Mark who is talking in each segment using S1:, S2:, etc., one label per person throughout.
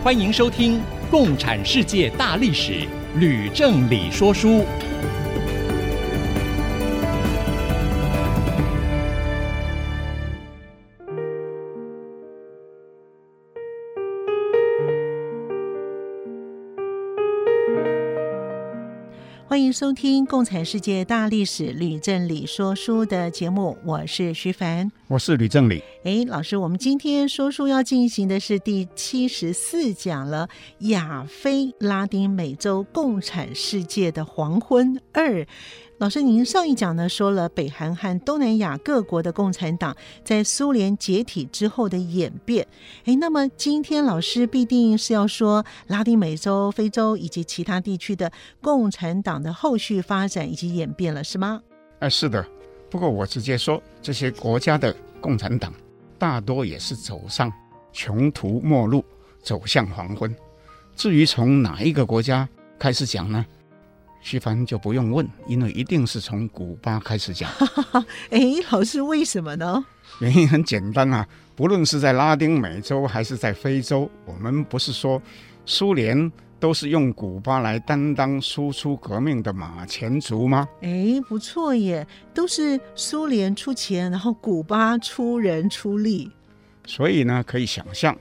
S1: 欢迎收听《共产世界大历史》，吕正理说书。
S2: 欢迎收听《共产世界大历史》，吕正理说书的节目，我是徐凡，
S3: 我是吕正理。
S2: 哎，老师，我们今天说书要进行的是第七十四讲了，《亚非拉丁美洲共产世界的黄昏二》。老师，您上一讲呢说了北韩和东南亚各国的共产党在苏联解体之后的演变。哎，那么今天老师必定是要说拉丁美洲、非洲以及其他地区的共产党的后续发展以及演变了，是吗？
S3: 哎，是的。不过我直接说，这些国家的共产党大多也是走上穷途末路，走向黄昏。至于从哪一个国家开始讲呢？徐凡就不用问，因为一定是从古巴开始讲。
S2: 哎，老师，为什么呢？
S3: 原因很简单啊，不论是在拉丁美洲还是在非洲，我们不是说苏联都是用古巴来担当输出革命的马前卒吗？
S2: 哎，不错耶，都是苏联出钱，然后古巴出人出力。
S3: 所以呢，可以想象，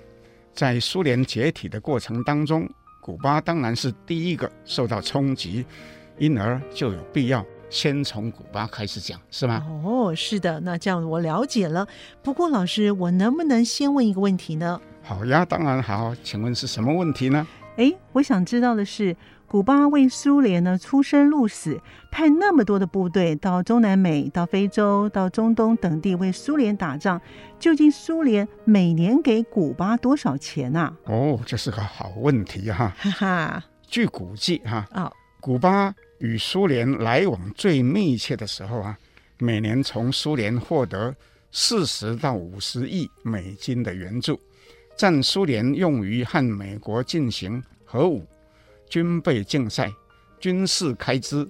S3: 在苏联解体的过程当中。古巴当然是第一个受到冲击，因而就有必要先从古巴开始讲，是吗？
S2: 哦，是的，那这样我了解了。不过老师，我能不能先问一个问题呢？
S3: 好呀，当然好。请问是什么问题呢？
S2: 哎，我想知道的是。古巴为苏联呢出生入死，派那么多的部队到中南美、到非洲、到中东等地为苏联打仗，究竟苏联每年给古巴多少钱啊？
S3: 哦，这是个好问题哈！哈哈，据估计哈，哦，古巴与苏联来往最密切的时候啊，每年从苏联获得四十到五十亿美金的援助，占苏联用于和美国进行核武。军备竞赛、军事开支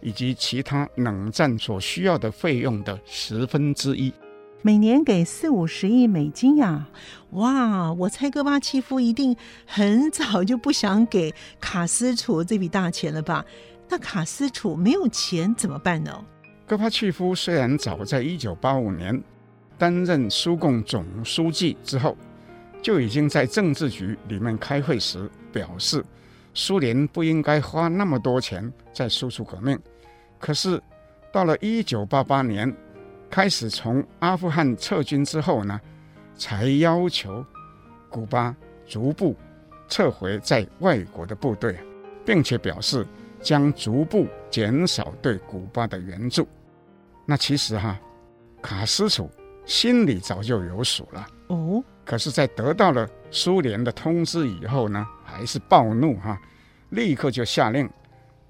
S3: 以及其他冷战所需要的费用的十分之一，
S2: 每年给四五十亿美金呀！哇，我猜戈巴契夫一定很早就不想给卡斯楚这笔大钱了吧？那卡斯楚没有钱怎么办呢？
S3: 戈巴契夫虽然早在一九八五年担任苏共总书记之后，就已经在政治局里面开会时表示。苏联不应该花那么多钱在输出革命，可是到了一九八八年开始从阿富汗撤军之后呢，才要求古巴逐步撤回在外国的部队，并且表示将逐步减少对古巴的援助。那其实哈，卡斯楚心里早就有数了。哦，可是，在得到了苏联的通知以后呢，还是暴怒哈，立刻就下令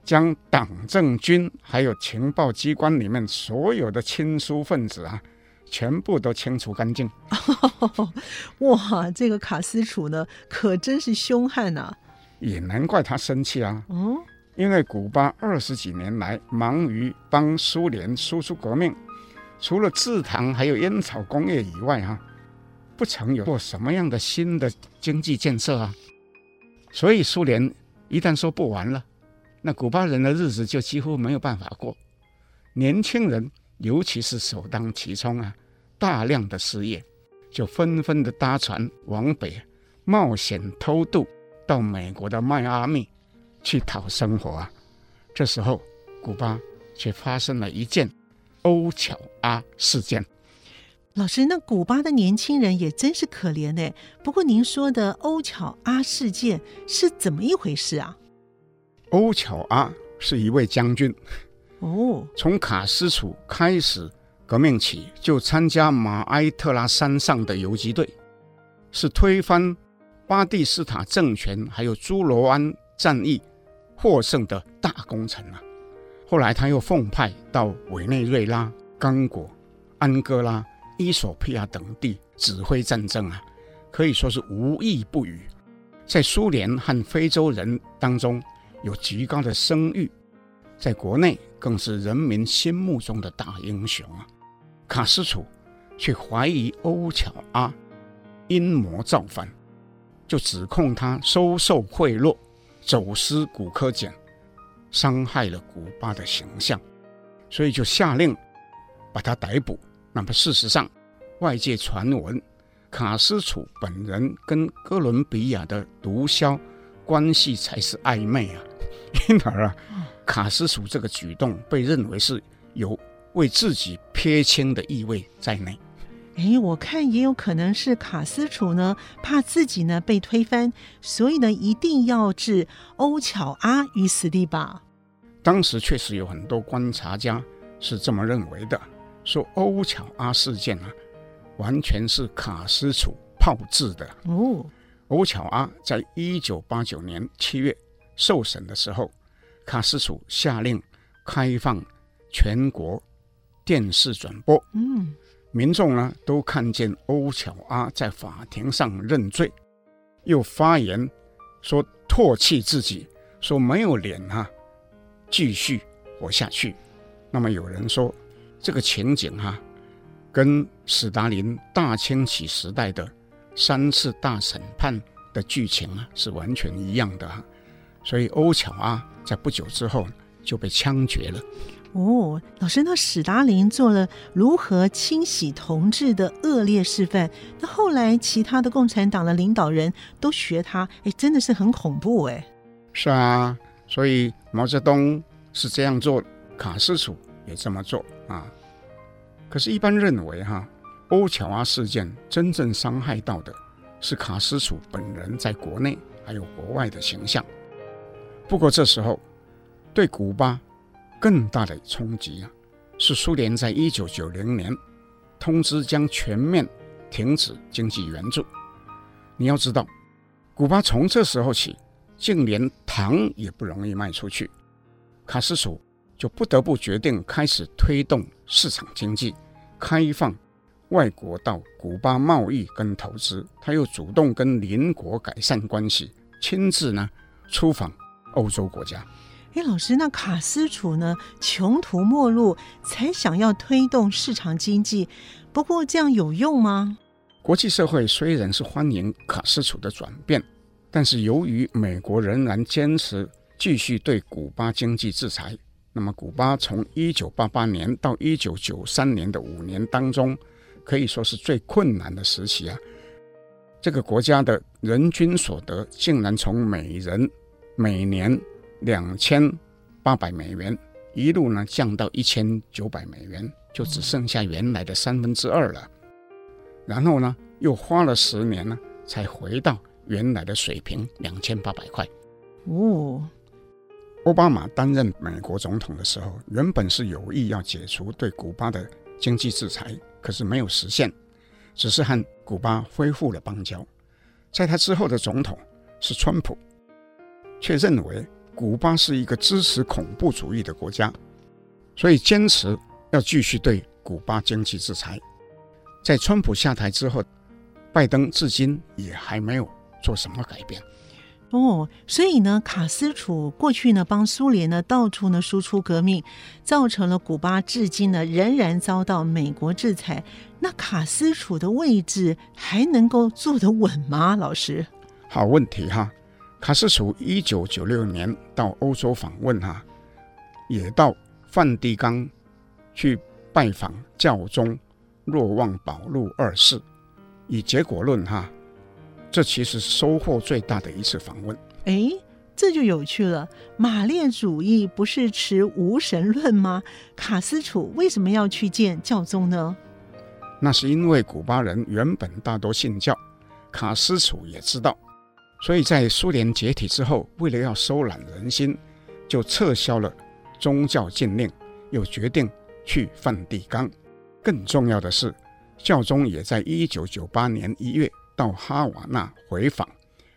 S3: 将党政军还有情报机关里面所有的亲苏分子啊，全部都清除干净。
S2: 哇，这个卡斯楚呢，可真是凶悍呐！
S3: 也难怪他生气啊。嗯，因为古巴二十几年来忙于帮苏联输出革命，除了制糖还有烟草工业以外，哈，不曾有过什么样的新的经济建设啊。所以苏联一旦说不玩了，那古巴人的日子就几乎没有办法过。年轻人，尤其是首当其冲啊，大量的失业，就纷纷的搭船往北冒险偷渡到美国的迈阿密去讨生活啊。这时候，古巴却发生了一件欧巧阿事件。
S2: 老师，那古巴的年轻人也真是可怜呢。不过您说的欧巧阿事件是怎么一回事啊？
S3: 欧巧阿是一位将军，
S2: 哦，
S3: 从卡斯楚开始革命起就参加马埃特拉山上的游击队，是推翻巴蒂斯塔政权还有朱罗湾战役获胜的大功臣啊。后来他又奉派到委内瑞拉、刚果、安哥拉、伊索比亚等地指挥战争啊，可以说是无异不语，在苏联和非洲人当中有极高的声誉，在国内更是人民心目中的大英雄啊。卡斯楚却怀疑欧乔阿阴谋造反，就指控他收受贿赂、走私古柯碱。伤害了古巴的形象，所以就下令把他逮捕。那么事实上，外界传闻卡斯楚本人跟哥伦比亚的毒枭关系才是暧昧啊，因而啊，卡斯楚这个举动被认为是有为自己撇清的意味在内。
S2: 哎，我看也有可能是卡斯楚呢，怕自己呢被推翻，所以呢一定要置欧巧阿于死地吧。
S3: 当时确实有很多观察家是这么认为的，说欧巧阿事件啊，完全是卡斯楚炮制的。哦，欧巧阿在一九八九年七月受审的时候，卡斯楚下令开放全国电视转播。嗯。民众呢都看见欧巧阿在法庭上认罪，又发言说唾弃自己，说没有脸啊继续活下去。那么有人说这个情景哈跟史达林大清洗时代的三次大审判的剧情啊是完全一样的哈，所以欧巧啊在不久之后就被枪决了。
S2: 哦，老师，那史达林做了如何清洗同志的恶劣示范，那后来其他的共产党的领导人都学他，哎，真的是很恐怖哎。
S3: 是啊，所以毛泽东是这样做，卡斯楚也这么做啊。可是，一般认为哈，欧乔阿事件真正伤害到的是卡斯楚本人在国内还有国外的形象。不过这时候，对古巴。更大的冲击啊，是苏联在一九九零年通知将全面停止经济援助。你要知道，古巴从这时候起，竟连糖也不容易卖出去。卡斯楚就不得不决定开始推动市场经济，开放外国到古巴贸易跟投资。他又主动跟邻国改善关系，亲自呢出访欧洲国家。
S2: 哎，老师，那卡斯楚呢？穷途末路才想要推动市场经济，不过这样有用吗？
S3: 国际社会虽然是欢迎卡斯楚的转变，但是由于美国仍然坚持继续对古巴经济制裁，那么古巴从一九八八年到一九九三年的五年当中，可以说是最困难的时期啊。这个国家的人均所得竟然从每人每年两千八百美元，一路呢降到一千九百美元，就只剩下原来的三分之二了。然后呢，又花了十年呢，才回到原来的水平两千八百块。哦，奥巴马担任美国总统的时候，原本是有意要解除对古巴的经济制裁，可是没有实现，只是和古巴恢复了邦交。在他之后的总统是川普，却认为。古巴是一个支持恐怖主义的国家，所以坚持要继续对古巴经济制裁。在川普下台之后，拜登至今也还没有做什么改变。
S2: 哦，所以呢，卡斯楚过去呢帮苏联呢到处呢输出革命，造成了古巴至今呢仍然遭到美国制裁。那卡斯楚的位置还能够坐得稳吗？老师，
S3: 好问题哈。卡斯楚一九九六年到欧洲访问哈，也到梵蒂冈去拜访教宗若望保禄二世，以结果论哈，这其实是收获最大的一次访问。
S2: 哎，这就有趣了。马列主义不是持无神论吗？卡斯楚为什么要去见教宗呢？
S3: 那是因为古巴人原本大多信教，卡斯楚也知道。所以在苏联解体之后，为了要收揽人心，就撤销了宗教禁令，又决定去梵蒂冈。更重要的是，教宗也在一九九八年一月到哈瓦那回访，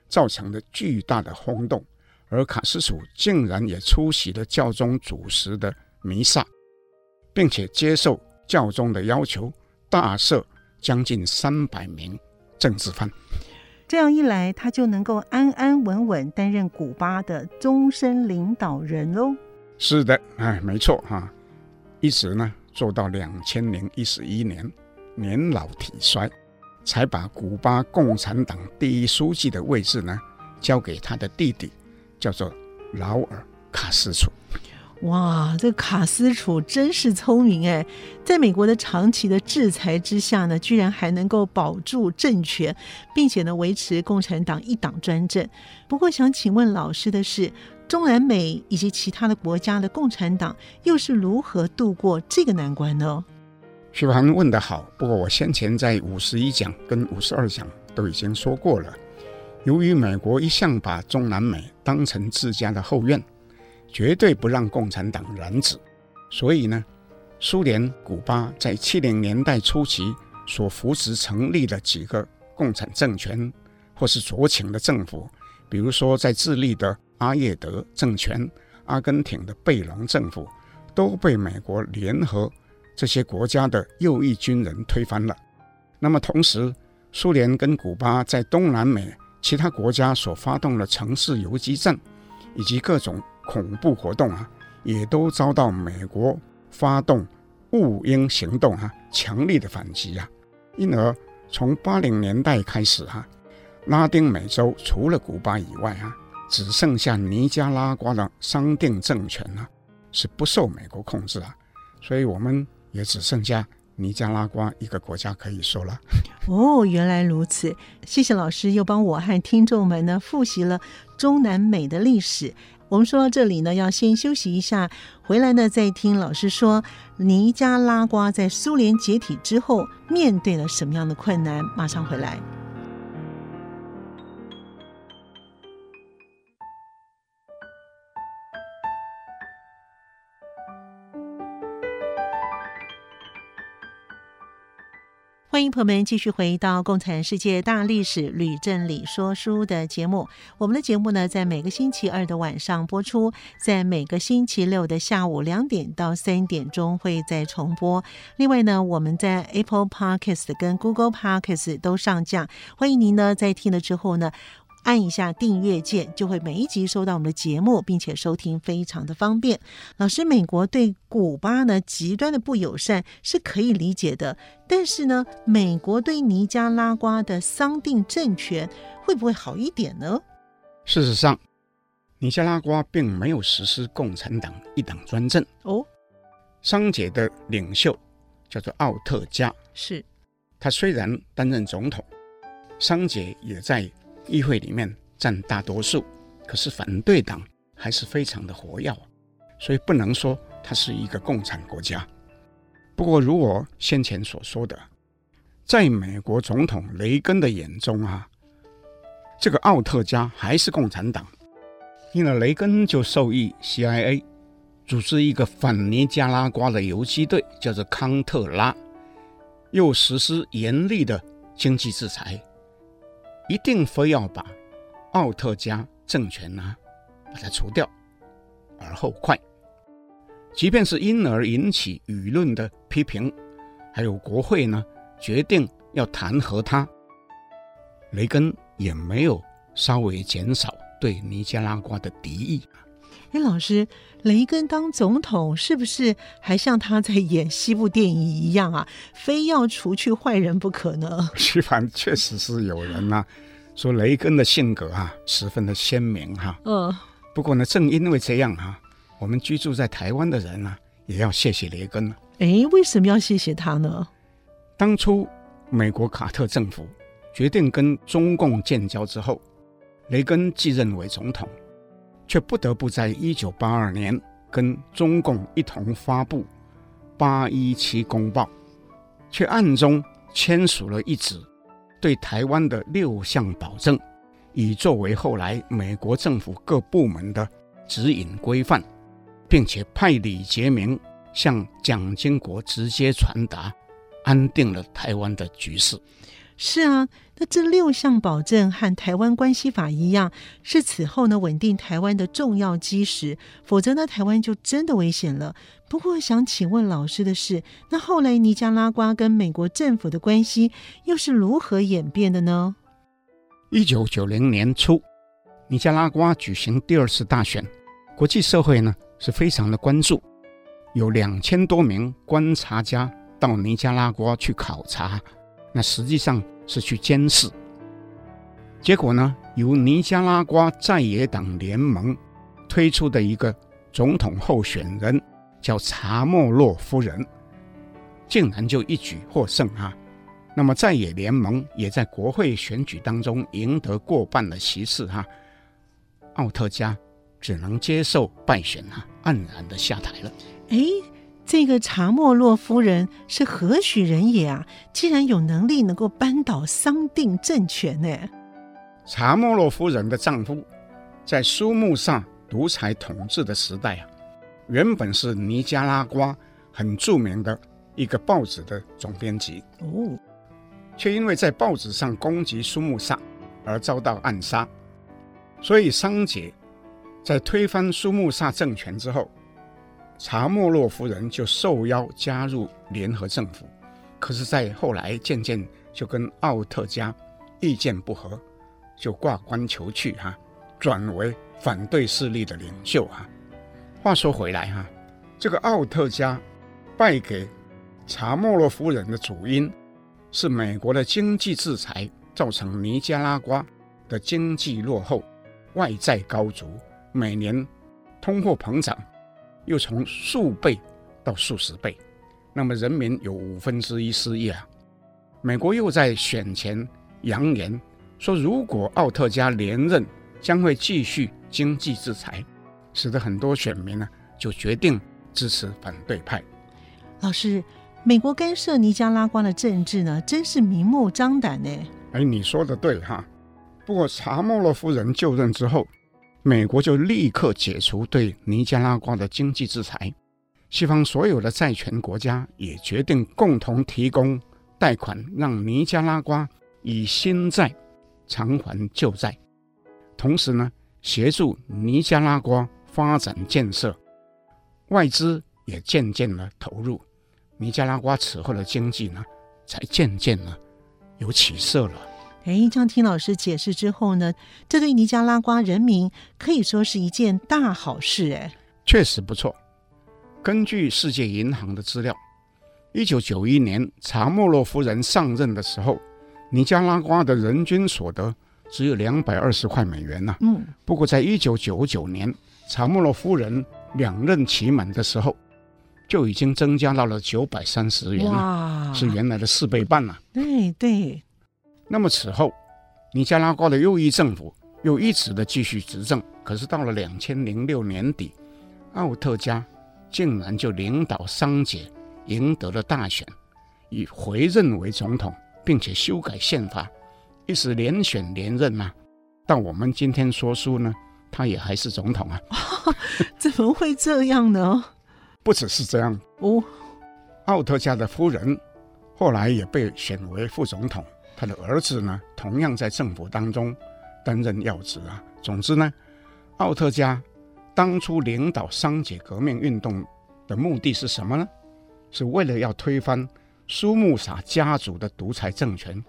S3: 造成了巨大的轰动，而卡斯楚竟然也出席了教宗主持的弥撒，并且接受教宗的要求，大赦将近三百名政治犯。
S2: 这样一来，他就能够安安稳稳担任古巴的终身领导人喽。
S3: 是的，哎，没错哈，一直呢做到两千零一十一年，年老体衰，才把古巴共产党第一书记的位置呢交给他的弟弟，叫做劳尔·卡斯楚。
S2: 哇，这个卡斯楚真是聪明哎，在美国的长期的制裁之下呢，居然还能够保住政权，并且呢维持共产党一党专政。不过想请问老师的是，中南美以及其他的国家的共产党又是如何度过这个难关呢？
S3: 徐凡问得好，不过我先前在五十一讲跟五十二讲都已经说过了，由于美国一向把中南美当成自家的后院。绝对不让共产党染指，所以呢，苏联、古巴在七零年代初期所扶持成立的几个共产政权，或是左倾的政府，比如说在智利的阿叶德政权、阿根廷的贝隆政府，都被美国联合这些国家的右翼军人推翻了。那么同时，苏联跟古巴在东南美其他国家所发动的城市游击战，以及各种。恐怖活动啊，也都遭到美国发动雾鹰行动啊，强力的反击啊。因而从八零年代开始哈、啊，拉丁美洲除了古巴以外啊，只剩下尼加拉瓜的桑定政权啊，是不受美国控制啊。所以我们也只剩下尼加拉瓜一个国家可以说了。
S2: 哦，原来如此，谢谢老师又帮我和听众们呢复习了中南美的历史。我们说到这里呢，要先休息一下，回来呢再听老师说尼加拉瓜在苏联解体之后面对了什么样的困难。马上回来。欢迎朋友们继续回到《共产世界大历史吕正理说书》的节目。我们的节目呢，在每个星期二的晚上播出，在每个星期六的下午两点到三点钟会再重播。另外呢，我们在 Apple Podcast 跟 Google Podcast 都上架。欢迎您呢，在听了之后呢，按一下订阅键，就会每一集收到我们的节目，并且收听非常的方便。老师，美国对古巴呢极端的不友善是可以理解的，但是呢，美国对尼加拉瓜的桑定政权会不会好一点呢？
S3: 事实上，尼加拉瓜并没有实施共产党一党专政哦。桑杰的领袖叫做奥特加，
S2: 是
S3: 他虽然担任总统，桑杰也在。议会里面占大多数，可是反对党还是非常的活跃，所以不能说它是一个共产国家。不过，如我先前所说的，在美国总统雷根的眼中啊，这个奥特加还是共产党，因而雷根就授意 CIA 组织一个反尼加拉瓜的游击队，叫做康特拉，又实施严厉的经济制裁。一定非要把奥特加政权呢，把它除掉，而后快。即便是因而引起舆论的批评，还有国会呢决定要弹劾他，雷根也没有稍微减少对尼加拉瓜的敌意。
S2: 哎，老师，雷根当总统是不是还像他在演西部电影一样啊？非要除去坏人不可呢？
S3: 徐凡 确实是有人呐、啊，说雷根的性格啊十分的鲜明哈、啊。嗯。不过呢，正因为这样哈、啊，我们居住在台湾的人呢、啊，也要谢谢雷根。
S2: 哎，为什么要谢谢他呢？
S3: 当初美国卡特政府决定跟中共建交之后，雷根继任为总统。却不得不在一九八二年跟中共一同发布《八一七公报》，却暗中签署了一纸对台湾的六项保证，以作为后来美国政府各部门的指引规范，并且派李杰明向蒋经国直接传达，安定了台湾的局势。
S2: 是啊，那这六项保证和台湾关系法一样，是此后呢稳定台湾的重要基石，否则呢台湾就真的危险了。不过想请问老师的是，那后来尼加拉瓜跟美国政府的关系又是如何演变的呢？
S3: 一九九零年初，尼加拉瓜举行第二次大选，国际社会呢是非常的关注，有两千多名观察家到尼加拉瓜去考察。那实际上是去监视，结果呢，由尼加拉瓜在野党联盟推出的一个总统候选人叫查莫洛夫人，竟然就一举获胜啊！那么在野联盟也在国会选举当中赢得过半的席次哈，奥特加只能接受败选啊，黯然的下台了。
S2: 哎。这个查莫洛夫人是何许人也啊？竟然有能力能够扳倒桑定政权呢？
S3: 查莫洛夫人的丈夫在苏穆萨独裁统治的时代啊，原本是尼加拉瓜很著名的一个报纸的总编辑哦，却因为在报纸上攻击苏穆萨而遭到暗杀。所以桑杰在推翻苏穆萨政权之后。查莫洛夫人就受邀加入联合政府，可是，在后来渐渐就跟奥特加意见不合，就挂冠求去哈，转为反对势力的领袖哈。话说回来哈，这个奥特加败给查莫洛夫人的主因是美国的经济制裁，造成尼加拉瓜的经济落后，外债高足，每年通货膨胀。又从数倍到数十倍，那么人民有五分之一失业啊。美国又在选前扬言说，如果奥特加连任，将会继续经济制裁，使得很多选民呢就决定支持反对派。
S2: 老师，美国干涉尼加拉瓜的政治呢，真是明目张胆呢。
S3: 哎，你说的对哈。不过查莫洛夫人就任之后。美国就立刻解除对尼加拉瓜的经济制裁，西方所有的债权国家也决定共同提供贷款，让尼加拉瓜以新债偿还旧债，同时呢，协助尼加拉瓜发展建设，外资也渐渐的投入，尼加拉瓜此后的经济呢，才渐渐的有起色了。
S2: 哎，这样听老师解释之后呢，这对尼加拉瓜人民可以说是一件大好事。哎，
S3: 确实不错。根据世界银行的资料，一九九一年查莫洛夫人上任的时候，尼加拉瓜的人均所得只有两百二十块美元呐。嗯。不过，在一九九九年查莫洛夫人两任期满的时候，就已经增加到了九百三十元了，是原来的四倍半了。
S2: 对对。
S3: 那么此后，尼加拉瓜的右翼政府又一直的继续执政。可是到了两千零六年底，奥特加竟然就领导桑杰赢得了大选，以回任为总统，并且修改宪法，一直连选连任呐、啊。到我们今天说书呢，他也还是总统啊？
S2: 怎么会这样呢？
S3: 不只是这样哦，奥特加的夫人后来也被选为副总统。他的儿子呢，同样在政府当中担任要职啊。总之呢，奥特加当初领导桑杰革命运动的目的是什么呢？是为了要推翻苏穆萨家族的独裁政权。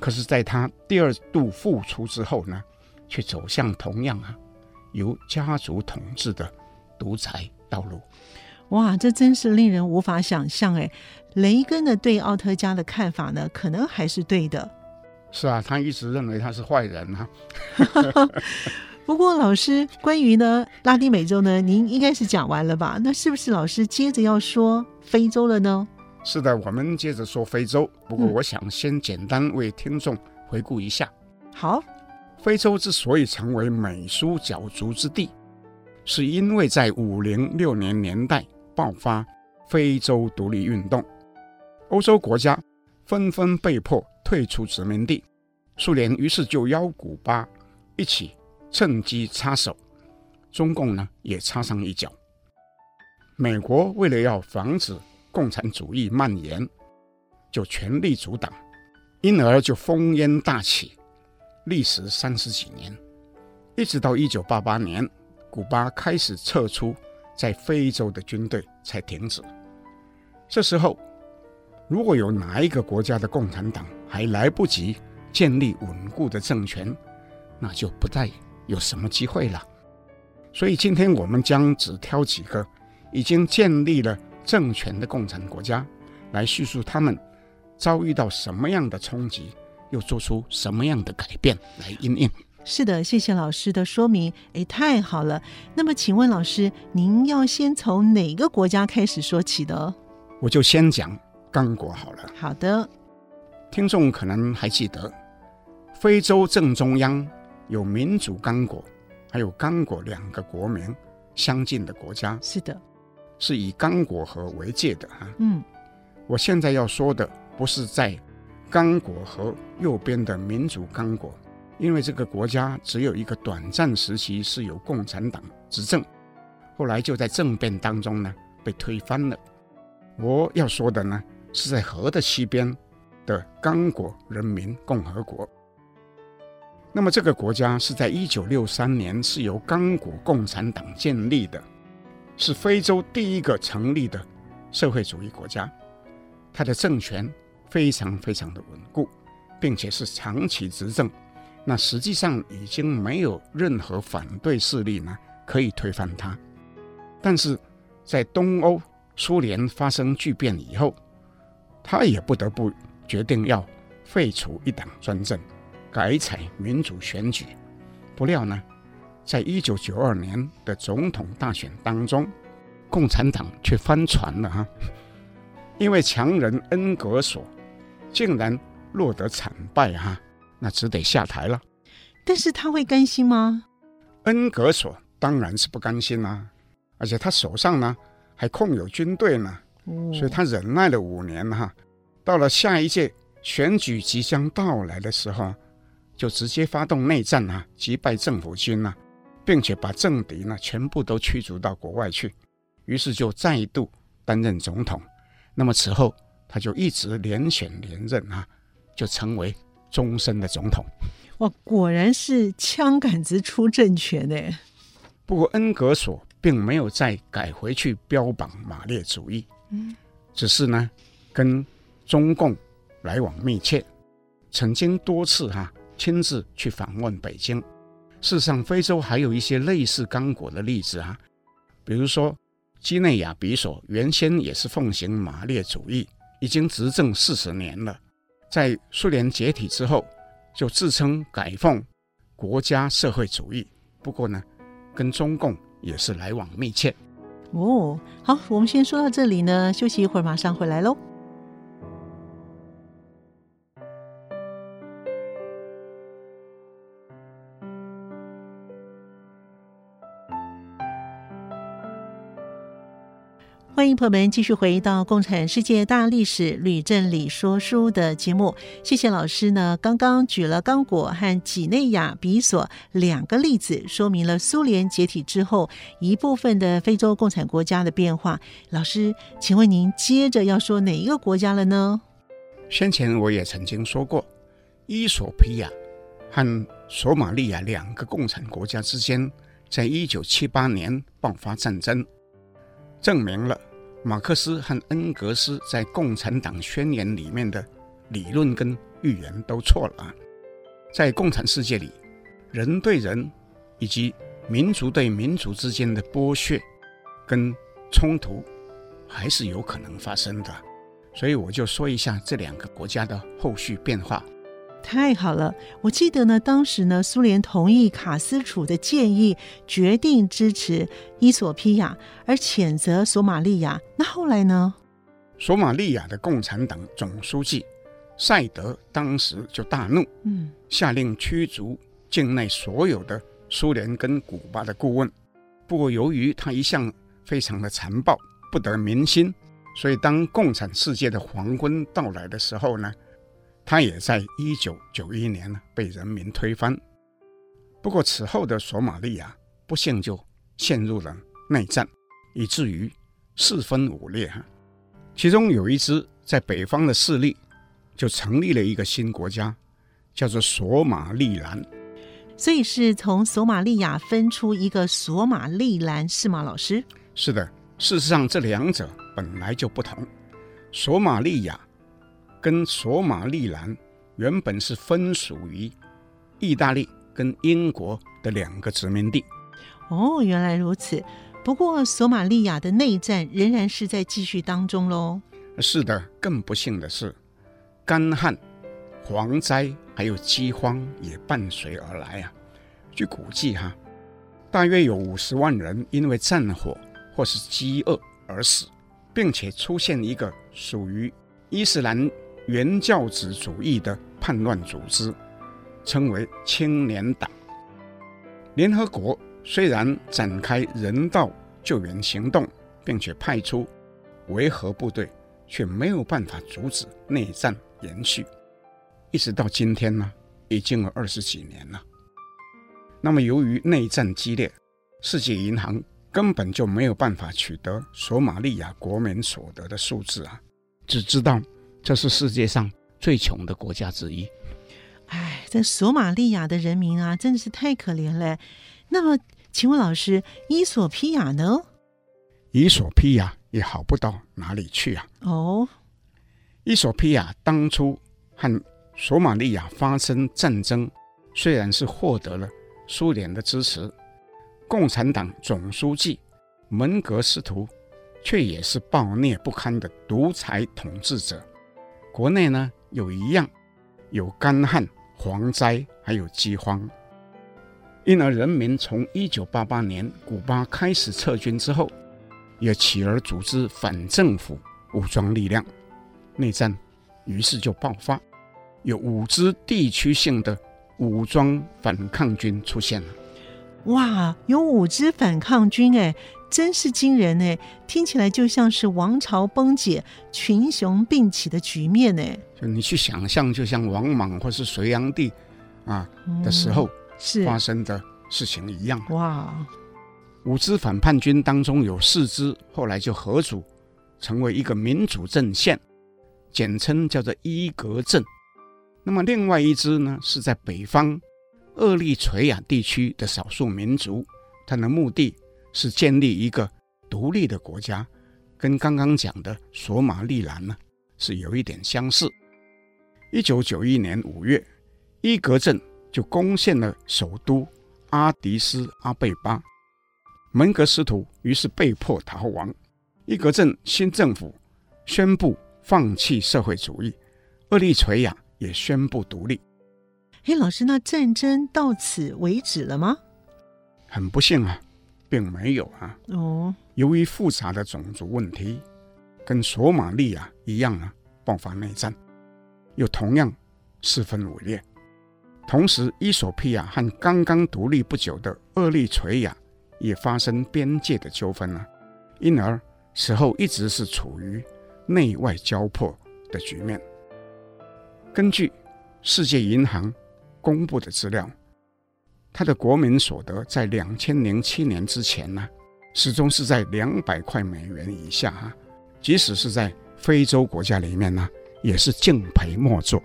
S3: 可是，在他第二度复出之后呢，却走向同样啊由家族统治的独裁道路。
S2: 哇，这真是令人无法想象哎！雷根呢对奥特加的看法呢，可能还是对的。
S3: 是啊，他一直认为他是坏人啊。
S2: 不过老师，关于呢拉丁美洲呢，您应该是讲完了吧？那是不是老师接着要说非洲了呢？
S3: 是的，我们接着说非洲。不过我想先简单为听众回顾一下。
S2: 嗯、好，
S3: 非洲之所以成为美苏角逐之地，是因为在五零六年年代。爆发非洲独立运动，欧洲国家纷纷被迫退出殖民地，苏联于是就邀古巴一起趁机插手，中共呢也插上一脚。美国为了要防止共产主义蔓延，就全力阻挡，因而就烽烟大起，历时三十几年，一直到一九八八年，古巴开始撤出在非洲的军队才停止。这时候，如果有哪一个国家的共产党还来不及建立稳固的政权，那就不再有什么机会了。所以今天我们将只挑几个已经建立了政权的共产国家来叙述他们遭遇到什么样的冲击，又做出什么样的改变来应应。
S2: 是的，谢谢老师的说明。哎，太好了。那么，请问老师，您要先从哪个国家开始说起的？
S3: 我就先讲刚果好了。
S2: 好的。
S3: 听众可能还记得，非洲正中央有民主刚果，还有刚果两个国名相近的国家。
S2: 是的，
S3: 是以刚果河为界的哈。
S2: 嗯，
S3: 我现在要说的不是在刚果河右边的民主刚果，因为这个国家只有一个短暂时期是由共产党执政，后来就在政变当中呢被推翻了。我要说的呢是在河的西边的刚果人民共和国。那么这个国家是在一九六三年是由刚果共产党建立的，是非洲第一个成立的社会主义国家。它的政权非常非常的稳固，并且是长期执政。那实际上已经没有任何反对势力呢可以推翻它。但是在东欧苏联发生巨变以后，他也不得不决定要废除一党专政。改采民主选举，不料呢，在一九九二年的总统大选当中，共产党却翻船了哈，因为强人恩格索竟然落得惨败哈，那只得下台了。
S2: 但是他会甘心吗？
S3: 恩格索当然是不甘心啦、啊，而且他手上呢还控有军队呢，哦、所以他忍耐了五年哈，到了下一届选举即将到来的时候。就直接发动内战啊，击败政府军啊，并且把政敌呢全部都驱逐到国外去，于是就再度担任总统。那么此后他就一直连选连任啊，就成为终身的总统。
S2: 哇，果然是枪杆子出政权呢。
S3: 不过恩格索并没有再改回去标榜马列主义，嗯，只是呢跟中共来往密切，曾经多次哈、亲自去访问北京。事实上，非洲还有一些类似刚果的例子啊，比如说几内亚比索，原先也是奉行马列主义，已经执政四十年了。在苏联解体之后，就自称改奉国家社会主义。不过呢，跟中共也是来往密切。
S2: 哦，好，我们先说到这里呢，休息一会儿，马上回来喽。欢迎朋友们继续回到《共产世界大历史吕正理说书》的节目。谢谢老师呢，刚刚举了刚果和几内亚比索两个例子，说明了苏联解体之后一部分的非洲共产国家的变化。老师，请问您接着要说哪一个国家了呢？
S3: 先前我也曾经说过，伊索比亚和索马利亚两个共产国家之间，在一九七八年爆发战争。证明了马克思和恩格斯在《共产党宣言》里面的理论跟预言都错了啊！在共产世界里，人对人以及民族对民族之间的剥削跟冲突还是有可能发生的，所以我就说一下这两个国家的后续变化。
S2: 太好了，我记得呢，当时呢，苏联同意卡斯楚的建议，决定支持伊索匹亚，而谴责索马利亚。那后来呢？
S3: 索马利亚的共产党总书记赛德当时就大怒，嗯，下令驱逐境内所有的苏联跟古巴的顾问。不过，由于他一向非常的残暴，不得民心，所以当共产世界的黄昏到来的时候呢，他也在一九九一年呢被人民推翻，不过此后的索马利亚不幸就陷入了内战，以至于四分五裂哈。其中有一支在北方的势力就成立了一个新国家，叫做索马利兰。
S2: 所以是从索马利亚分出一个索马利兰，是吗，老师？
S3: 是的，事实上这两者本来就不同。索马利亚跟索马利兰原本是分属于意大利跟英国的两个殖民地。
S2: 哦，原来如此。不过索马利亚的内战仍然是在继续当中喽。
S3: 是的，更不幸的是，干旱、蝗灾还有饥荒也伴随而来啊。据估计哈，大约有五十万人因为战火或是饥饿而死。并且出现一个属于伊斯兰原教旨主义的叛乱组织，称为青年党。联合国虽然展开人道救援行动，并且派出维和部队，却没有办法阻止内战延续。一直到今天呢，已经有二十几年了。那么，由于内战激烈，世界银行。根本就没有办法取得索马利亚国民所得的数字啊，只知道这是世界上最穷的国家之一。
S2: 哎，这索马利亚的人民啊，真的是太可怜了。那么，请问老师，伊索比亚呢？
S3: 伊索比亚也好不到哪里去啊。
S2: 哦，
S3: 伊索比亚当初和索马利亚发生战争，虽然是获得了苏联的支持。共产党总书记门格斯图却也是暴虐不堪的独裁统治者。国内呢，有一样有干旱、蝗灾，还有饥荒。因而人民从一九八八年古巴开始撤军之后，也起而组织反政府武装力量，内战于是就爆发，有五支地区性的武装反抗军出现了。
S2: 哇，有五支反抗军哎，真是惊人呢！听起来就像是王朝崩解、群雄并起的局面呢。
S3: 就你去想象，就像王莽或是隋炀帝啊的时候是发生的事情一样。
S2: 哇，
S3: 五支反叛军当中有四支后来就合组成为一个民主阵线，简称叫做伊格镇。那么另外一支呢，是在北方。厄立垂亚地区的少数民族，他的目的是建立一个独立的国家，跟刚刚讲的索马利兰呢是有一点相似。一九九一年五月，伊格镇就攻陷了首都阿迪斯阿贝巴，门格斯图于是被迫逃亡。伊格镇新政府宣布放弃社会主义，厄立垂亚也宣布独立。
S2: 哎，老师，那战争到此为止了吗？
S3: 很不幸啊，并没有啊。
S2: 哦，
S3: 由于复杂的种族问题，跟索马利亚一样啊，爆发内战，又同样四分五裂。同时，伊索比亚和刚刚独立不久的厄立垂亚也发生边界的纠纷啊，因而此后一直是处于内外交迫的局面。根据世界银行。公布的资料，他的国民所得在两千零七年之前呢，始终是在两百块美元以下啊。即使是在非洲国家里面呢，也是敬陪末座。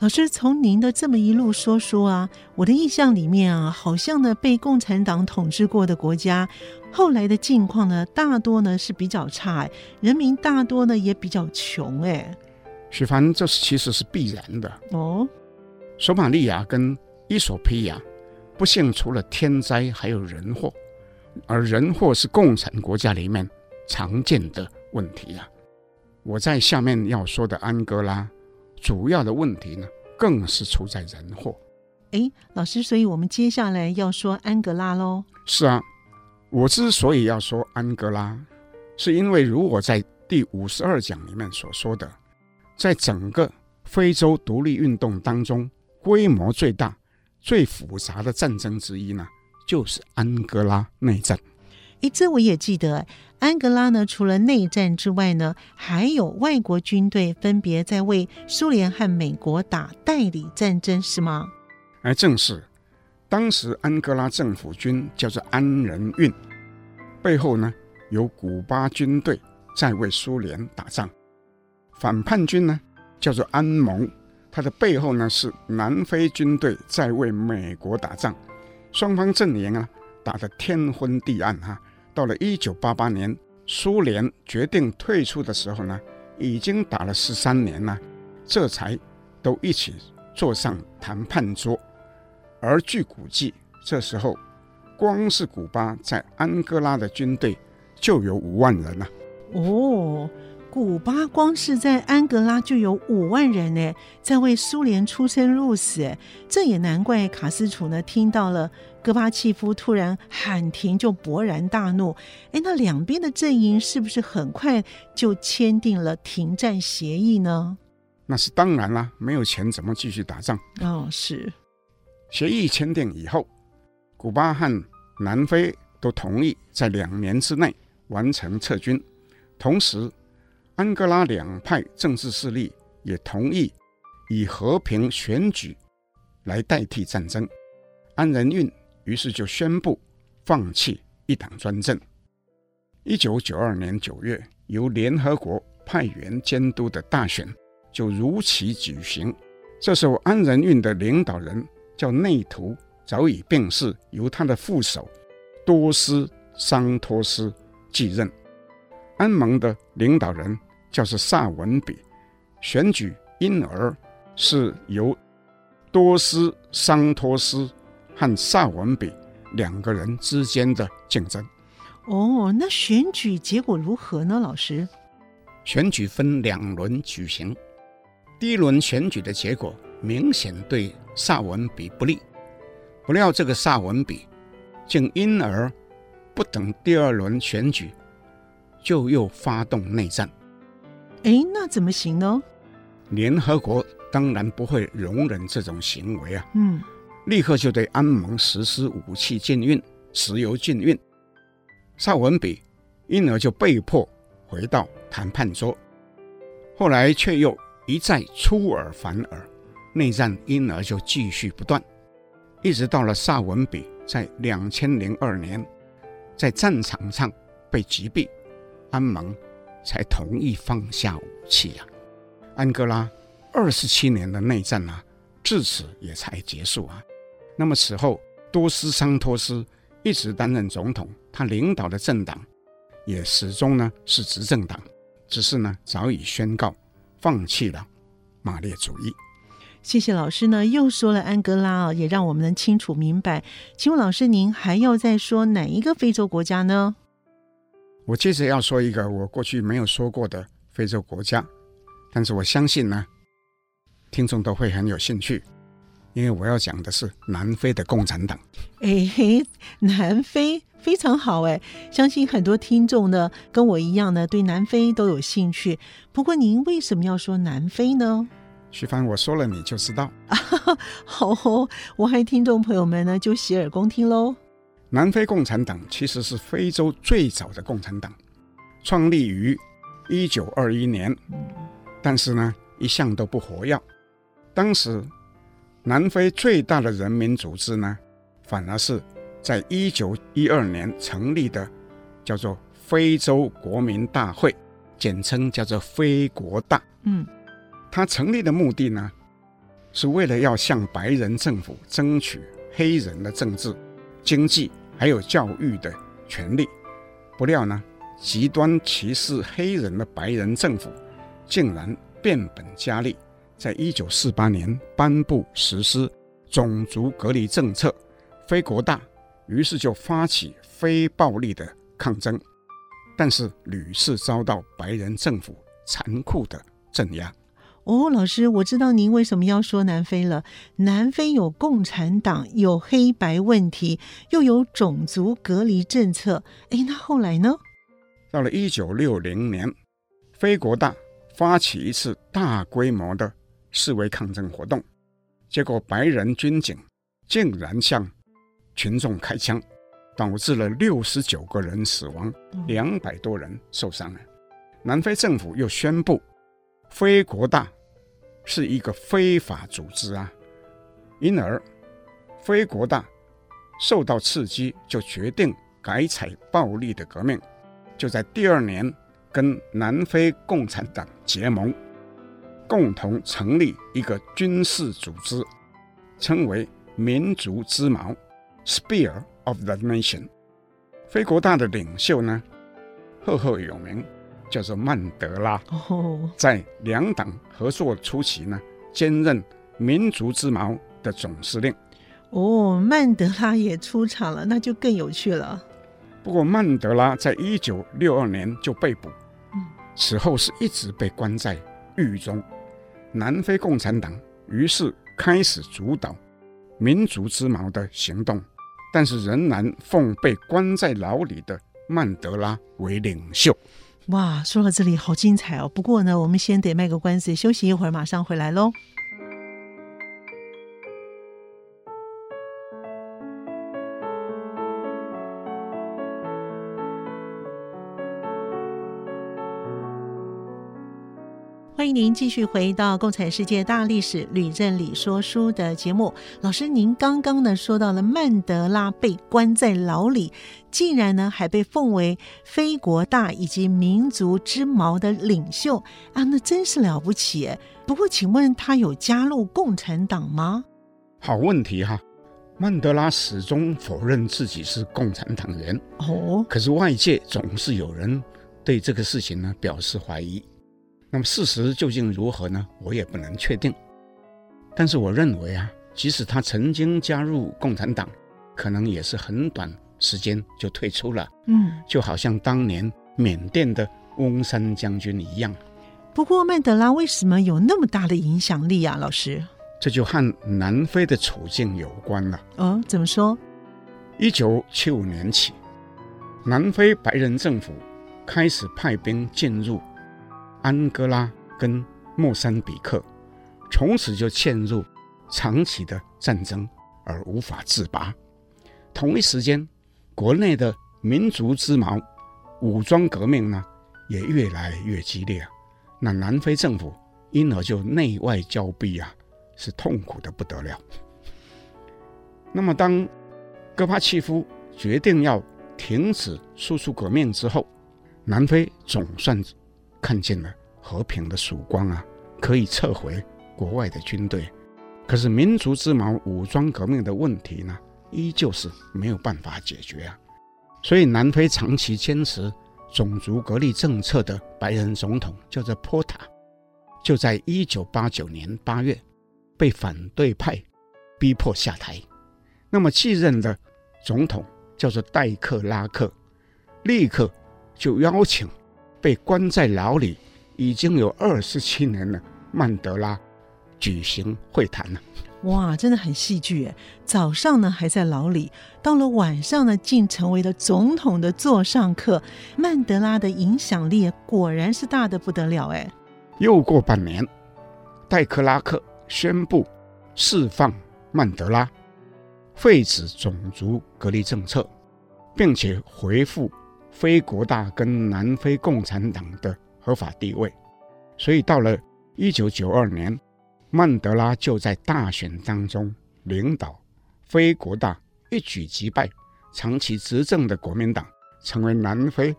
S2: 老师，从您的这么一路说说啊，我的印象里面啊，好像呢被共产党统治过的国家，后来的境况呢，大多呢是比较差，人民大多呢也比较穷哎。
S3: 许凡，这是其实是必然的
S2: 哦。
S3: 索马利亚跟伊索比亚，不幸除了天灾，还有人祸，而人祸是共产国家里面常见的问题啊。我在下面要说的安哥拉，主要的问题呢，更是出在人祸。
S2: 哎，老师，所以我们接下来要说安哥拉喽。
S3: 是啊，我之所以要说安哥拉，是因为如我在第五十二讲里面所说的，在整个非洲独立运动当中。规模最大、最复杂的战争之一呢，就是安哥拉内战。
S2: 哎，这我也记得。安哥拉呢，除了内战之外呢，还有外国军队分别在为苏联和美国打代理战争，是吗？
S3: 哎，正是。当时安哥拉政府军叫做安仁运，背后呢有古巴军队在为苏联打仗。反叛军呢，叫做安盟，他的背后呢是南非军队在为美国打仗，双方阵营啊打得天昏地暗哈。到了一九八八年，苏联决定退出的时候呢，已经打了十三年了，这才都一起坐上谈判桌。而据估计，这时候光是古巴在安哥拉的军队就有五万人了。
S2: 哦。古巴光是在安哥拉就有五万人呢，在为苏联出生入死，这也难怪卡斯楚呢听到了戈巴契夫突然喊停就勃然大怒。哎，那两边的阵营是不是很快就签订了停战协议呢？
S3: 那是当然啦，没有钱怎么继续打仗？
S2: 哦，是。
S3: 协议签订以后，古巴和南非都同意在两年之内完成撤军，同时。安哥拉两派政治势力也同意以和平选举来代替战争，安仁运于是就宣布放弃一党专政。一九九二年九月，由联合国派员监督的大选就如期举行。这时候，安仁运的领导人叫内图，早已病逝，由他的副手多斯桑托斯继任。安盟的领导人。叫做萨文比，选举因而是由多斯桑托斯和萨文比两个人之间的竞争。
S2: 哦，那选举结果如何呢？老师，
S3: 选举分两轮举行，第一轮选举的结果明显对萨文比不利，不料这个萨文比竟因而不等第二轮选举，就又发动内战。
S2: 哎，那怎么行呢？
S3: 联合国当然不会容忍这种行为啊！
S2: 嗯，
S3: 立刻就对安盟实施武器禁运、石油禁运。萨文比因而就被迫回到谈判桌，后来却又一再出尔反尔，内战因而就继续不断，一直到了萨文比在两千零二年在战场上被击毙，安盟。才同意放下武器呀、啊，安哥拉二十七年的内战啊，至此也才结束啊。那么此后，多斯桑托斯一直担任总统，他领导的政党也始终呢是执政党，只是呢早已宣告放弃了马列主义。
S2: 谢谢老师呢，又说了安哥拉啊，也让我们能清楚明白。请问老师，您还要再说哪一个非洲国家呢？
S3: 我接着要说一个我过去没有说过的非洲国家，但是我相信呢，听众都会很有兴趣，因为我要讲的是南非的共产党。
S2: 哎嘿，南非非常好哎，相信很多听众呢跟我一样呢对南非都有兴趣。不过您为什么要说南非呢？
S3: 徐帆，我说了你就知道。
S2: 好哦，我和听众朋友们呢就洗耳恭听喽。
S3: 南非共产党其实是非洲最早的共产党，创立于一九二一年，但是呢，一向都不活跃。当时，南非最大的人民组织呢，反而是在一九一二年成立的，叫做非洲国民大会，简称叫做非国大。
S2: 嗯，
S3: 它成立的目的呢，是为了要向白人政府争取黑人的政治、经济。还有教育的权利，不料呢，极端歧视黑人的白人政府竟然变本加厉，在一九四八年颁布实施种族隔离政策，非国大于是就发起非暴力的抗争，但是屡次遭到白人政府残酷的镇压。
S2: 哦，老师，我知道您为什么要说南非了。南非有共产党，有黑白问题，又有种族隔离政策。哎，那后来呢？
S3: 到了一九六零年，非国大发起一次大规模的示威抗争活动，结果白人军警竟然向群众开枪，导致了六十九个人死亡，两百多人受伤了。南非政府又宣布。非国大是一个非法组织啊，因而非国大受到刺激，就决定改采暴力的革命，就在第二年跟南非共产党结盟。共同成立一个军事组织，称为民族之矛 （Spear of the Nation）。非国大的领袖呢，赫赫有名，叫做曼德拉。哦，在两党合作初期呢，兼任民族之矛的总司令。
S2: 哦，曼德拉也出场了，那就更有趣了。
S3: 不过，曼德拉在一九六二年就被捕，嗯，此后是一直被关在狱中。南非共产党于是开始主导民族之矛的行动，但是仍然奉被关在牢里的曼德拉为领袖。
S2: 哇，说到这里好精彩哦！不过呢，我们先得卖个关子，休息一会儿，马上回来喽。欢迎您继续回到《共产世界大历史吕振理说书》的节目。老师，您刚刚呢说到了曼德拉被关在牢里，竟然呢还被奉为非国大以及民族之矛的领袖啊，那真是了不起诶。不过，请问他有加入共产党吗？
S3: 好问题哈，曼德拉始终否认自己是共产党员哦，可是外界总是有人对这个事情呢表示怀疑。那么事实究竟如何呢？我也不能确定。但是我认为啊，即使他曾经加入共产党，可能也是很短时间就退出了。嗯，就好像当年缅甸的翁山将军一样。
S2: 不过曼德拉为什么有那么大的影响力啊？老师，
S3: 这就和南非的处境有关了。
S2: 哦，怎么说？
S3: 一九七五年起，南非白人政府开始派兵进入。安哥拉跟莫桑比克从此就陷入长期的战争而无法自拔。同一时间，国内的民族之矛武装革命呢也越来越激烈啊。那南非政府因而就内外交逼啊，是痛苦的不得了。那么，当戈巴契夫决定要停止输出革命之后，南非总算。看见了和平的曙光啊，可以撤回国外的军队。可是民族之矛武装革命的问题呢，依旧是没有办法解决啊。所以南非长期坚持种族隔离政策的白人总统叫做波塔，就在一九八九年八月被反对派逼迫下台。那么继任的总统叫做戴克拉克，立刻就邀请。被关在牢里已经有二十七年了，曼德拉举行会谈了。
S2: 哇，真的很戏剧诶！早上呢还在牢里，到了晚上呢，竟成为了总统的座上客。曼德拉的影响力果然是大的不得了诶！
S3: 又过半年，戴克拉克宣布释放曼德拉，废止种族隔离政策，并且回复。非国大跟南非共产党的合法地位，所以到了一九九二年，曼德拉就在大选当中领导非国大一举击败长期执政的国民党，成为南非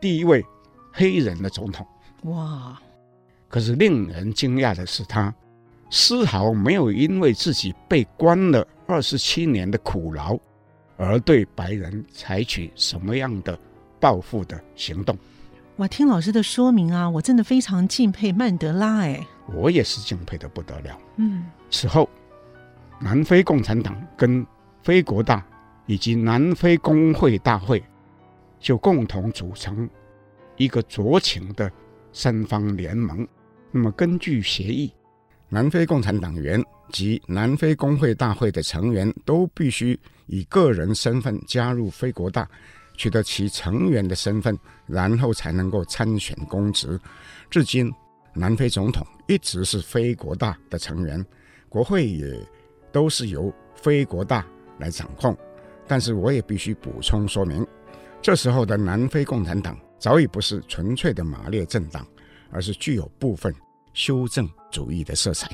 S3: 第一位黑人的总统。哇！可是令人惊讶的是，他丝毫没有因为自己被关了二十七年的苦劳，而对白人采取什么样的。报复的行动，
S2: 我听老师的说明啊，我真的非常敬佩曼德拉哎，
S3: 我也是敬佩的不得了。嗯，此后，南非共产党跟非国大以及南非工会大会就共同组成一个酌情的三方联盟。那么根据协议，南非共产党员及南非工会大会的成员都必须以个人身份加入非国大。取得其成员的身份，然后才能够参选公职。至今，南非总统一直是非国大的成员，国会也都是由非国大来掌控。但是，我也必须补充说明，这时候的南非共产党早已不是纯粹的马列政党，而是具有部分修正主义的色彩。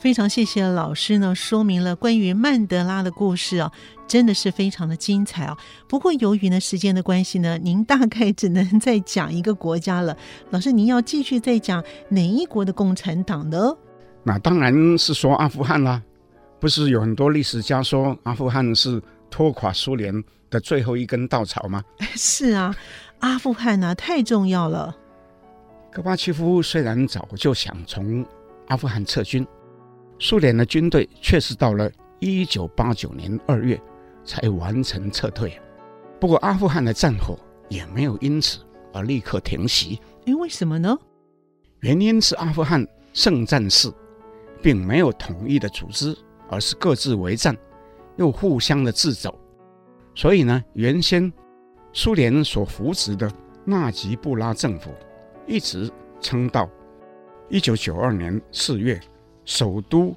S2: 非常谢谢老师呢，说明了关于曼德拉的故事啊，真的是非常的精彩啊。不过由于呢时间的关系呢，您大概只能再讲一个国家了。老师，您要继续再讲哪一国的共产党呢？
S3: 那当然是说阿富汗啦。不是有很多历史家说阿富汗是拖垮苏联的最后一根稻草吗？
S2: 是啊，阿富汗啊，太重要了。
S3: 戈巴契夫虽然早就想从阿富汗撤军。苏联的军队确实到了一九八九年二月才完成撤退，不过阿富汗的战火也没有因此而立刻停息。
S2: 诶，为什么呢？
S3: 原因是阿富汗圣战士并没有统一的组织，而是各自为战，又互相的自走。所以呢，原先苏联所扶植的纳吉布拉政府一直撑到一九九二年四月。首都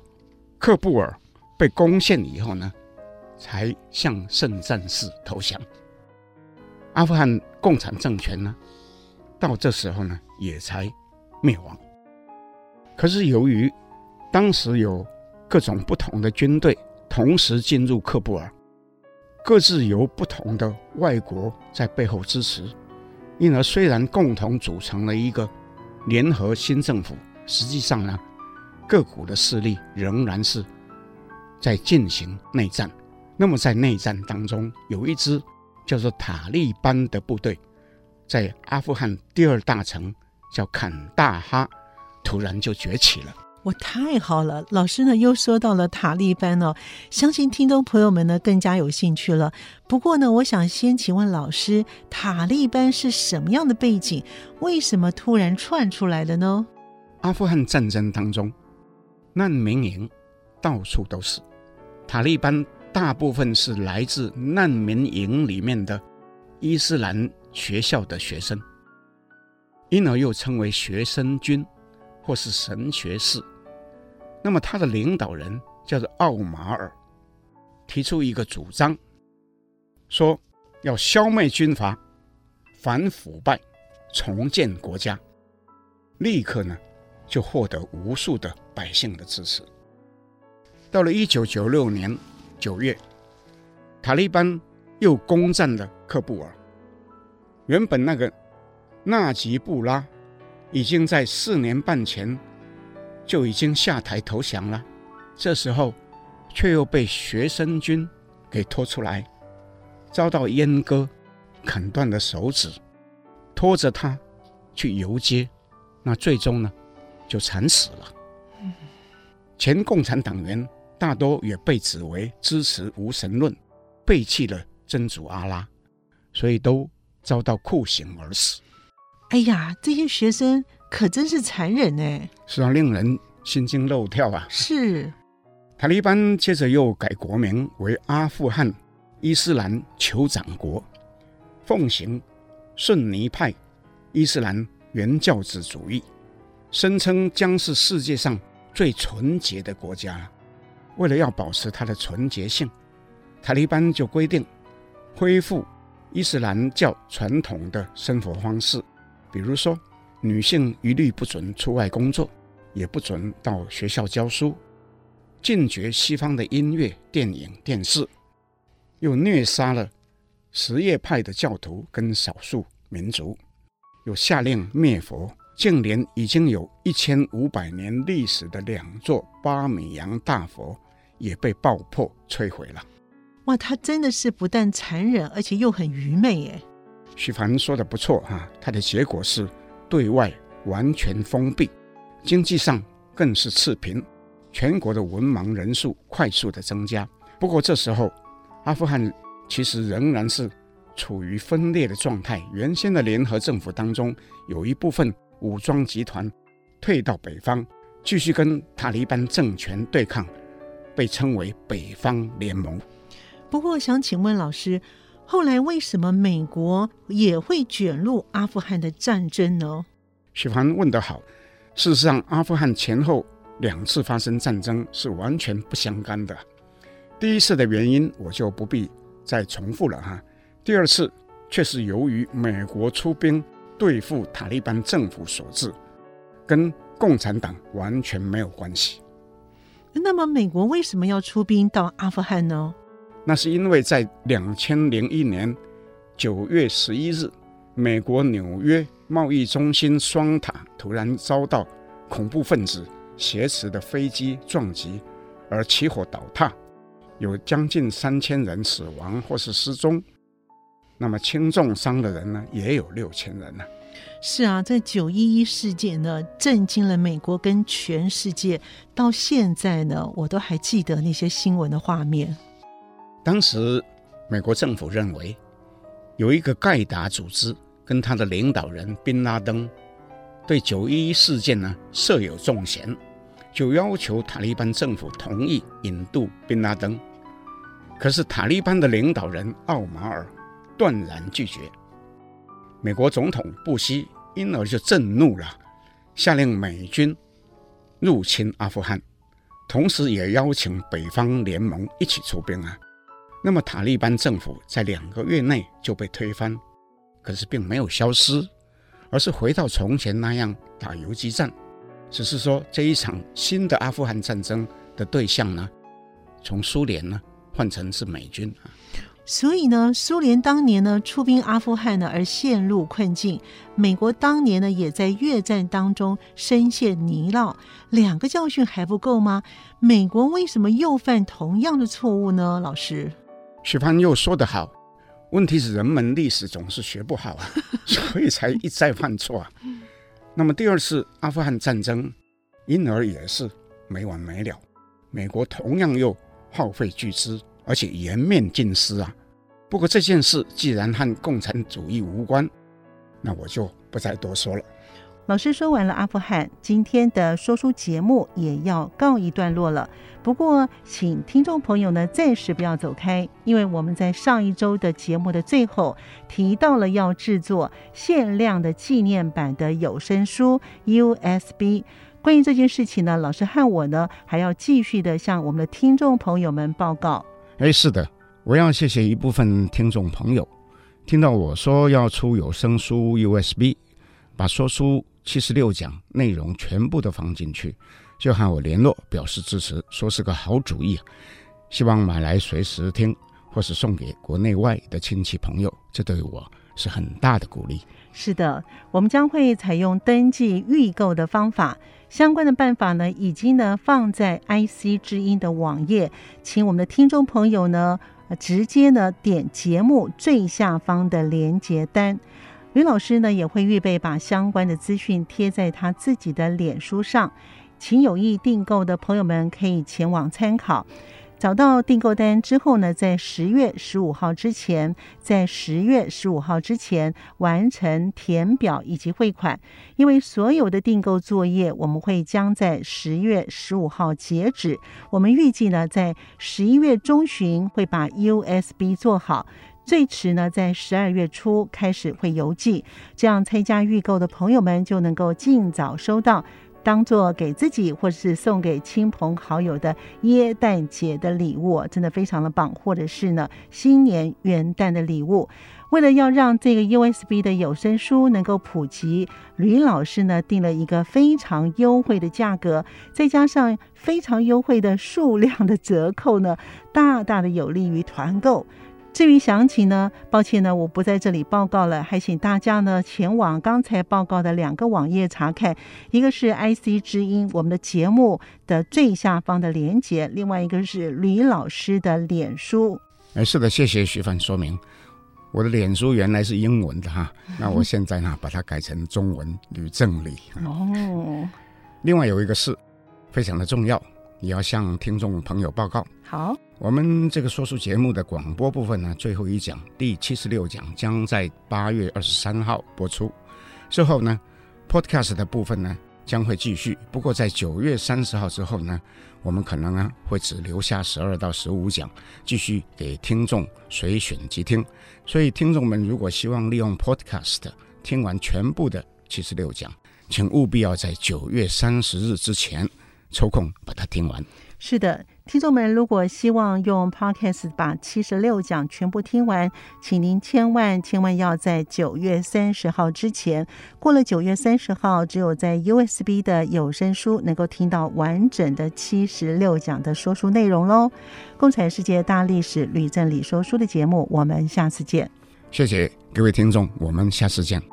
S3: 喀布尔被攻陷以后呢，才向圣战士投降。阿富汗共产政权呢，到这时候呢，也才灭亡。可是由于当时有各种不同的军队同时进入喀布尔，各自由不同的外国在背后支持，因而虽然共同组成了一个联合新政府，实际上呢。各股的势力仍然是在进行内战。那么，在内战当中，有一支叫做塔利班的部队，在阿富汗第二大城叫坎大哈，突然就崛起了。
S2: 我太好了，老师呢又说到了塔利班哦，相信听众朋友们呢更加有兴趣了。不过呢，我想先请问老师，塔利班是什么样的背景？为什么突然窜出来的呢？
S3: 阿富汗战争当中。难民营到处都是，塔利班大部分是来自难民营里面的伊斯兰学校的学生，因而又称为学生军或是神学士。那么他的领导人叫做奥马尔，提出一个主张，说要消灭军阀，反腐败，重建国家，立刻呢。就获得无数的百姓的支持。到了一九九六年九月，塔利班又攻占了喀布尔。原本那个纳吉布拉已经在四年半前就已经下台投降了，这时候却又被学生军给拖出来，遭到阉割、砍断了手指，拖着他去游街。那最终呢？就惨死了。前共产党员大多也被指为支持无神论，背弃了真主阿拉，所以都遭到酷刑而死。
S2: 哎呀，这些学生可真是残忍呢！
S3: 是啊，令人心惊肉跳啊！
S2: 是。
S3: 塔利班接着又改国名为阿富汗伊斯兰酋长国，奉行逊尼派伊斯兰原教旨主义。声称将是世界上最纯洁的国家。为了要保持它的纯洁性，塔利班就规定恢复伊斯兰教传统的生活方式，比如说女性一律不准出外工作，也不准到学校教书，禁绝西方的音乐、电影、电视，又虐杀了什叶派的教徒跟少数民族，又下令灭佛。竟连已经有一千五百年历史的两座巴米扬大佛也被爆破摧毁了。
S2: 哇，他真的是不但残忍，而且又很愚昧耶。
S3: 许凡说的不错哈，他的结果是对外完全封闭，经济上更是赤贫，全国的文盲人数快速的增加。不过这时候，阿富汗其实仍然是处于分裂的状态。原先的联合政府当中有一部分。武装集团退到北方，继续跟塔利班政权对抗，被称为北方联盟。
S2: 不过，想请问老师，后来为什么美国也会卷入阿富汗的战争呢？
S3: 许凡问得好。事实上，阿富汗前后两次发生战争是完全不相干的。第一次的原因我就不必再重复了哈。第二次却是由于美国出兵。对付塔利班政府所致，跟共产党完全没有关系。
S2: 那么美国为什么要出兵到阿富汗呢？
S3: 那是因为在两千零一年九月十一日，美国纽约贸易中心双塔突然遭到恐怖分子挟持的飞机撞击，而起火倒塌，有将近三千人死亡或是失踪。那么轻重伤的人呢，也有六千人呢。
S2: 是啊，在九一一事件呢，震惊了美国跟全世界。到现在呢，我都还记得那些新闻的画面。
S3: 当时，美国政府认为有一个盖达组织跟他的领导人宾拉登对九一一事件呢设有重嫌，就要求塔利班政府同意引渡宾拉登。可是塔利班的领导人奥马尔断然拒绝。美国总统布希因而就震怒了，下令美军入侵阿富汗，同时也邀请北方联盟一起出兵啊。那么塔利班政府在两个月内就被推翻，可是并没有消失，而是回到从前那样打游击战。只是说这一场新的阿富汗战争的对象呢，从苏联呢换成是美军啊。
S2: 所以呢，苏联当年呢出兵阿富汗呢而陷入困境，美国当年呢也在越战当中深陷泥淖，两个教训还不够吗？美国为什么又犯同样的错误呢？老师，
S3: 许潘又说得好，问题是人们历史总是学不好啊，所以才一再犯错啊。那么第二次阿富汗战争，因而也是没完没了，美国同样又耗费巨资。而且颜面尽失啊！不过这件事既然和共产主义无关，那我就不再多说了。
S2: 老师说完了阿富汗，今天的说书节目也要告一段落了。不过，请听众朋友呢暂时不要走开，因为我们在上一周的节目的最后提到了要制作限量的纪念版的有声书 USB。关于这件事情呢，老师和我呢还要继续的向我们的听众朋友们报告。
S3: 哎，是的，我要谢谢一部分听众朋友，听到我说要出有声书 USB，把说书七十六讲内容全部都放进去，就喊我联络表示支持，说是个好主意，希望买来随时听，或是送给国内外的亲戚朋友，这对我是很大的鼓励。
S2: 是的，我们将会采用登记预购的方法。相关的办法呢，已经呢放在 IC 之音的网页，请我们的听众朋友呢，直接呢点节目最下方的连接单。吕老师呢也会预备把相关的资讯贴在他自己的脸书上，请有意订购的朋友们可以前往参考。找到订购单之后呢，在十月十五号之前，在十月十五号之前完成填表以及汇款。因为所有的订购作业，我们会将在十月十五号截止。我们预计呢，在十一月中旬会把 USB 做好，最迟呢在十二月初开始会邮寄，这样参加预购的朋友们就能够尽早收到。当做给自己或者是送给亲朋好友的耶诞节的礼物，真的非常的棒，或者是呢新年元旦的礼物。为了要让这个 USB 的有声书能够普及，吕老师呢定了一个非常优惠的价格，再加上非常优惠的数量的折扣呢，大大的有利于团购。至于详情呢，抱歉呢，我不在这里报告了，还请大家呢前往刚才报告的两个网页查看，一个是 IC 之音我们的节目的最下方的连接，另外一个是吕老师的脸书。
S3: 哎，是的，谢谢徐凡说明，我的脸书原来是英文的哈，那我现在呢把它改成中文吕正礼。哦，另外有一个事非常的重要，也要向听众朋友报告。
S2: 好。
S3: 我们这个说书节目的广播部分呢，最后一讲第七十六讲将在八月二十三号播出。之后呢，Podcast 的部分呢将会继续。不过在九月三十号之后呢，我们可能呢会只留下十二到十五讲，继续给听众随选即听。所以听众们如果希望利用 Podcast 听完全部的七十六讲，请务必要在九月三十日之前抽空把它听完。
S2: 是的。听众们，如果希望用 Podcast 把七十六讲全部听完，请您千万千万要在九月三十号之前。过了九月三十号，只有在 USB 的有声书能够听到完整的七十六讲的说书内容喽。共产世界大历史吕正理说书的节目，我们下次见。
S3: 谢谢各位听众，我们下次见。